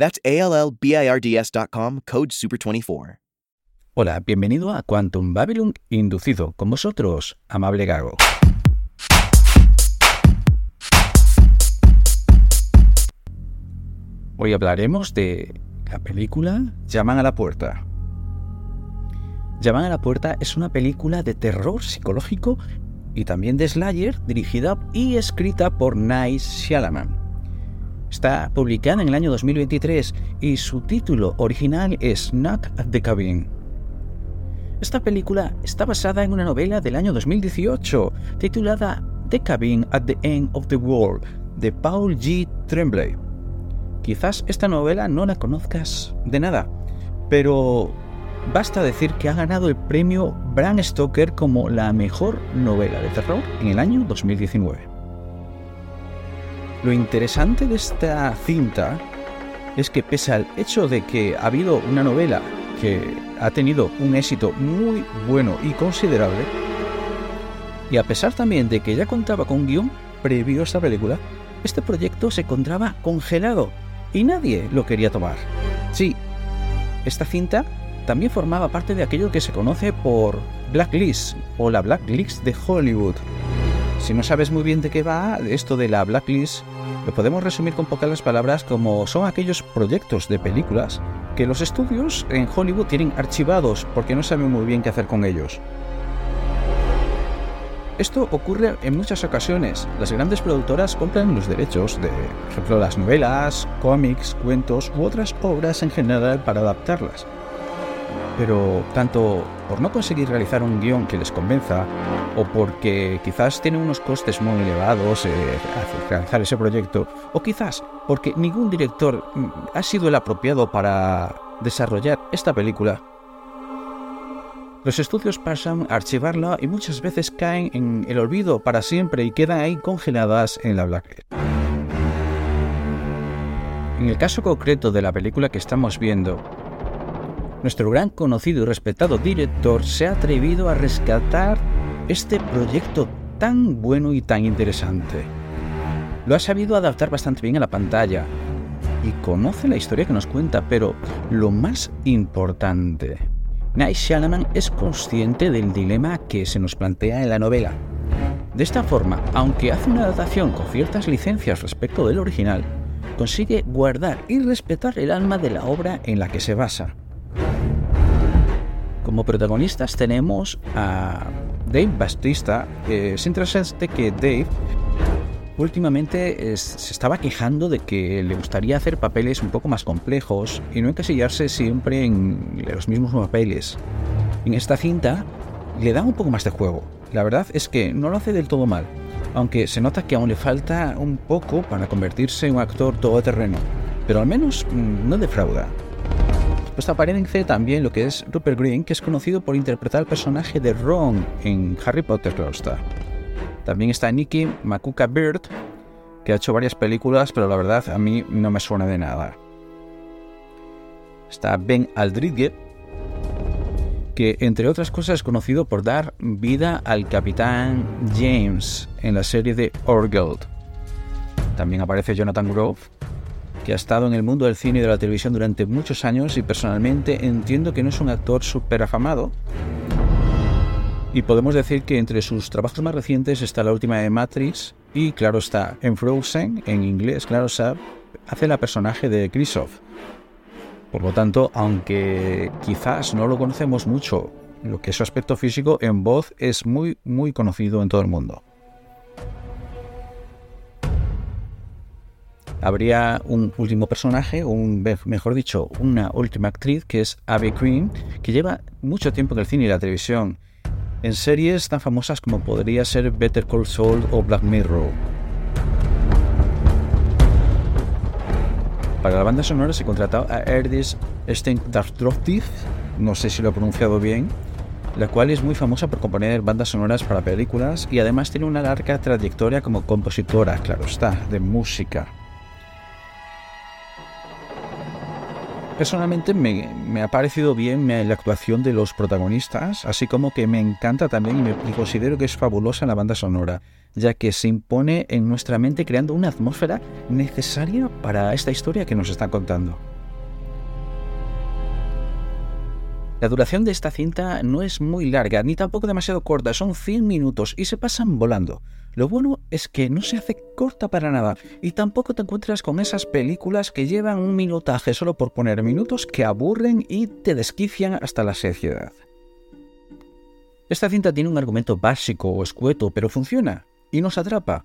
That's code SUPER24. Hola, bienvenido a Quantum Babylon Inducido. Con vosotros, amable Gago. Hoy hablaremos de la película Llaman a la puerta. Llaman a la puerta es una película de terror psicológico y también de Slayer, dirigida y escrita por Night Shyamalan. Está publicada en el año 2023 y su título original es Knock at the Cabin. Esta película está basada en una novela del año 2018 titulada The Cabin at the End of the World de Paul G. Tremblay. Quizás esta novela no la conozcas de nada, pero basta decir que ha ganado el premio Bram Stoker como la mejor novela de terror en el año 2019. Lo interesante de esta cinta es que pese al hecho de que ha habido una novela que ha tenido un éxito muy bueno y considerable, y a pesar también de que ya contaba con guion previo a esta película, este proyecto se encontraba congelado y nadie lo quería tomar. Sí, esta cinta también formaba parte de aquello que se conoce por Blacklist o la Blacklist de Hollywood. Si no sabes muy bien de qué va esto de la Blacklist, lo podemos resumir con pocas palabras como son aquellos proyectos de películas que los estudios en Hollywood tienen archivados porque no saben muy bien qué hacer con ellos. Esto ocurre en muchas ocasiones. Las grandes productoras compran los derechos de, por ejemplo, las novelas, cómics, cuentos u otras obras en general para adaptarlas. Pero tanto por no conseguir realizar un guion que les convenza, o porque quizás tienen unos costes muy elevados eh, realizar ese proyecto, o quizás porque ningún director mm, ha sido el apropiado para desarrollar esta película, los estudios pasan a archivarla y muchas veces caen en el olvido para siempre y quedan ahí congeladas en la blacklist. En el caso concreto de la película que estamos viendo, nuestro gran conocido y respetado director se ha atrevido a rescatar este proyecto tan bueno y tan interesante. Lo ha sabido adaptar bastante bien a la pantalla y conoce la historia que nos cuenta, pero lo más importante, Night Shyamalan es consciente del dilema que se nos plantea en la novela. De esta forma, aunque hace una adaptación con ciertas licencias respecto del original, consigue guardar y respetar el alma de la obra en la que se basa. Como protagonistas tenemos a Dave Bastista. es interesante que Dave últimamente se estaba quejando de que le gustaría hacer papeles un poco más complejos y no encasillarse siempre en los mismos papeles. En esta cinta le da un poco más de juego. La verdad es que no lo hace del todo mal, aunque se nota que aún le falta un poco para convertirse en un actor todoterreno, pero al menos mm, no defrauda. Pues aparece también lo que es Rupert Green, que es conocido por interpretar el personaje de Ron en Harry Potter, está. También está Nicky Makuka Bird, que ha hecho varias películas, pero la verdad a mí no me suena de nada. Está Ben Aldridge, que entre otras cosas es conocido por dar vida al capitán James en la serie de Orgold. También aparece Jonathan Grove, que ha estado en el mundo del cine y de la televisión durante muchos años y personalmente entiendo que no es un actor súper afamado, y podemos decir que entre sus trabajos más recientes está la última de Matrix y claro está, en Frozen, en inglés, claro está, hace la personaje de Kristoff. Por lo tanto, aunque quizás no lo conocemos mucho, lo que es su aspecto físico en voz es muy, muy conocido en todo el mundo. Habría un último personaje, un, mejor dicho, una última actriz, que es Abby Queen, que lleva mucho tiempo en el cine y la televisión en series tan famosas como podría ser Better Call Saul o Black Mirror. Para la banda sonora se contrató a Erdis Steindarthroftif no sé si lo he pronunciado bien, la cual es muy famosa por componer bandas sonoras para películas y además tiene una larga trayectoria como compositora, claro está, de música. Personalmente me, ha parecido bien la actuación de los protagonistas, así como que me encanta también y considero que es fabulosa la banda sonora, ya que se impone en nuestra mente creando una atmósfera necesaria para esta historia que nos están contando. La duración de esta cinta no es muy larga ni tampoco demasiado corta, son 100 minutos y se pasan volando. Lo bueno es que no se hace corta para nada y tampoco te encuentras con esas películas que llevan un minutaje solo por poner minutos que aburren y te desquician hasta la saciedad. Esta cinta tiene un argumento básico o escueto, pero funciona y nos atrapa.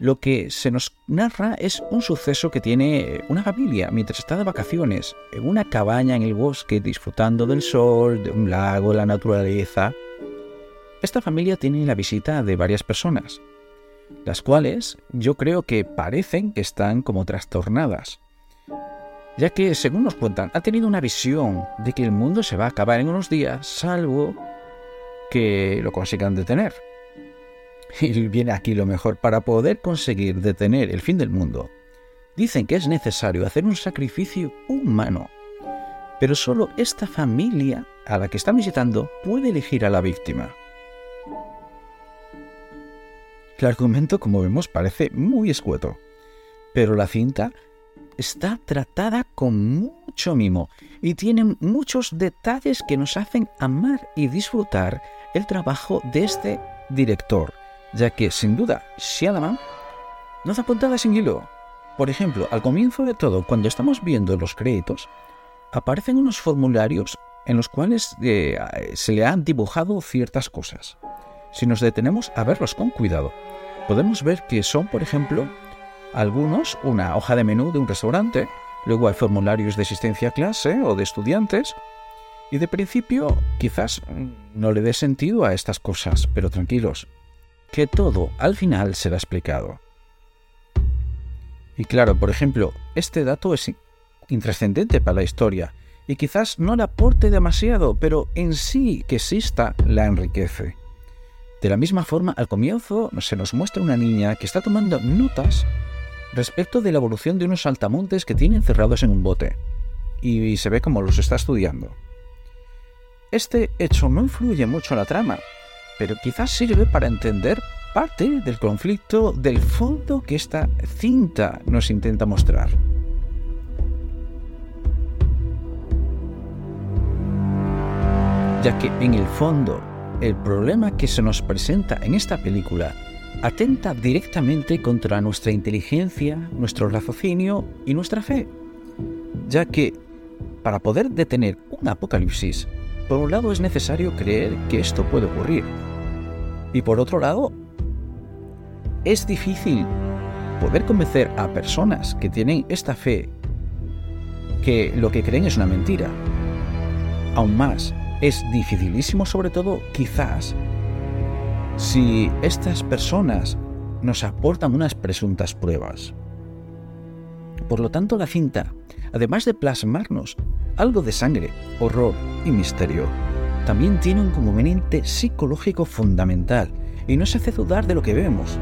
Lo que se nos narra es un suceso que tiene una familia mientras está de vacaciones, en una cabaña en el bosque disfrutando del sol, de un lago, la naturaleza. Esta familia tiene la visita de varias personas, las cuales yo creo que parecen que están como trastornadas, ya que, según nos cuentan, ha tenido una visión de que el mundo se va a acabar en unos días, salvo que lo consigan detener. Y viene aquí lo mejor, para poder conseguir detener el fin del mundo, dicen que es necesario hacer un sacrificio humano, pero solo esta familia a la que están visitando puede elegir a la víctima. El argumento, como vemos, parece muy escueto, pero la cinta está tratada con mucho mimo y tiene muchos detalles que nos hacen amar y disfrutar el trabajo de este director, ya que sin duda Shyamalan nos apuntaba sin hilo. Por ejemplo, al comienzo de todo, cuando estamos viendo los créditos, aparecen unos formularios en los cuales eh, se le han dibujado ciertas cosas. Si nos detenemos a verlos con cuidado, podemos ver que son, por ejemplo, algunos una hoja de menú de un restaurante, luego hay formularios de asistencia a clase o de estudiantes, y de principio quizás no le dé sentido a estas cosas, pero tranquilos, que todo al final será explicado. Y claro, por ejemplo, este dato es intrascendente para la historia y quizás no le aporte demasiado, pero en sí que exista la enriquece. De la misma forma, al comienzo se nos muestra una niña que está tomando notas respecto de la evolución de unos saltamontes que tiene encerrados en un bote, y se ve como los está estudiando. Este hecho no influye mucho en la trama, pero quizás sirve para entender parte del conflicto del fondo que esta cinta nos intenta mostrar. Ya que en el fondo el problema que se nos presenta en esta película atenta directamente contra nuestra inteligencia, nuestro raciocinio y nuestra fe, ya que para poder detener un apocalipsis, por un lado es necesario creer que esto puede ocurrir, y por otro lado, es difícil poder convencer a personas que tienen esta fe que lo que creen es una mentira. Aún más, es dificilísimo, sobre todo quizás, si estas personas nos aportan unas presuntas pruebas. Por lo tanto, la cinta, además de plasmarnos algo de sangre, horror y misterio, también tiene un conveniente psicológico fundamental y nos hace dudar de lo que vemos,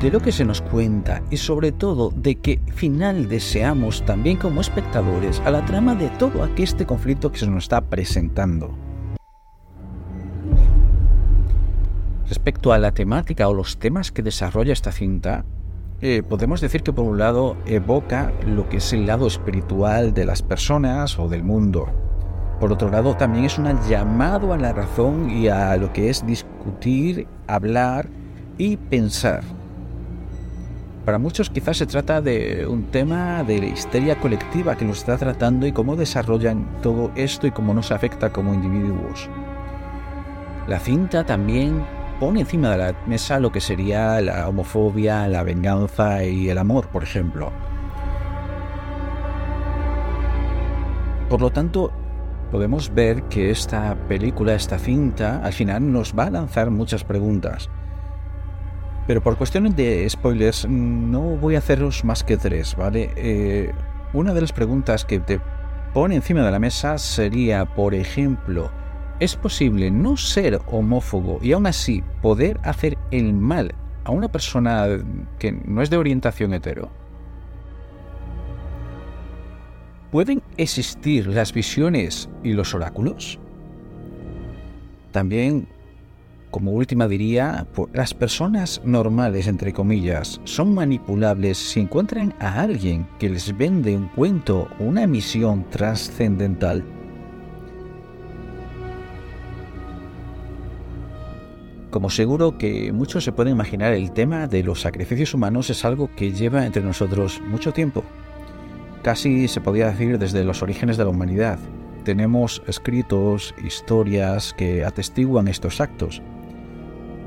de lo que se nos cuenta y sobre todo de qué final deseamos también como espectadores a la trama de todo este conflicto que se nos está presentando. Respecto a la temática o los temas que desarrolla esta cinta, eh, podemos decir que por un lado evoca lo que es el lado espiritual de las personas o del mundo. Por otro lado, también es un llamado a la razón y a lo que es discutir, hablar y pensar. Para muchos quizás se trata de un tema de histeria colectiva que nos está tratando y cómo desarrollan todo esto y cómo nos afecta como individuos. La cinta también pone encima de la mesa lo que sería la homofobia, la venganza y el amor, por ejemplo. Por lo tanto, podemos ver que esta película, esta cinta, al final nos va a lanzar muchas preguntas. Pero por cuestiones de spoilers, no voy a haceros más que tres, ¿vale? Eh, una de las preguntas que te pone encima de la mesa sería, por ejemplo, ¿es posible no ser homófobo y aún así poder hacer el mal a una persona que no es de orientación hetero? ¿Pueden existir las visiones y los oráculos? También, como última diría, las personas normales, entre comillas, son manipulables si encuentran a alguien que les vende un cuento o una misión trascendental. Como seguro que muchos se pueden imaginar, el tema de los sacrificios humanos es algo que lleva entre nosotros mucho tiempo casi se podía decir desde los orígenes de la humanidad. Tenemos escritos, historias que atestiguan estos actos.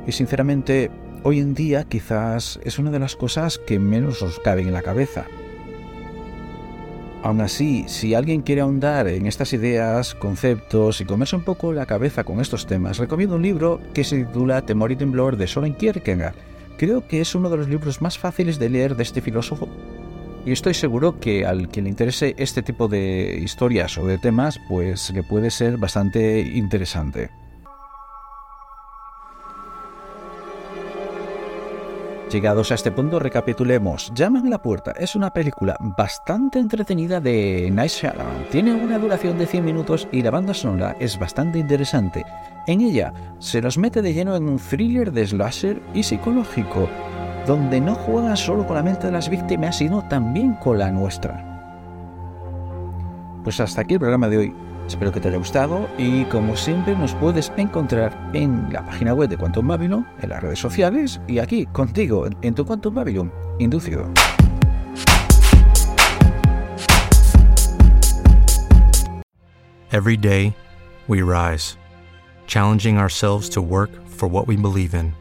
Y sinceramente, hoy en día quizás es una de las cosas que menos nos caben en la cabeza. Aún así, si alguien quiere ahondar en estas ideas, conceptos y comerse un poco la cabeza con estos temas, recomiendo un libro que se titula Temor y Temblor de Soren Kierkegaard. Creo que es uno de los libros más fáciles de leer de este filósofo y estoy seguro que al que le interese este tipo de historias o de temas, pues le puede ser bastante interesante. Llegados a este punto, recapitulemos. Llaman a la puerta es una película bastante entretenida de Night Shyamalan. Tiene una duración de 100 minutos y la banda sonora es bastante interesante. En ella se nos mete de lleno en un thriller de slasher y psicológico donde no juega solo con la mente de las víctimas, sino también con la nuestra. Pues hasta aquí el programa de hoy. Espero que te haya gustado y como siempre nos puedes encontrar en la página web de Quantum Babylon, en las redes sociales y aquí contigo en tu Quantum Babylon inducido. Every day we rise, challenging ourselves to work for what we believe in.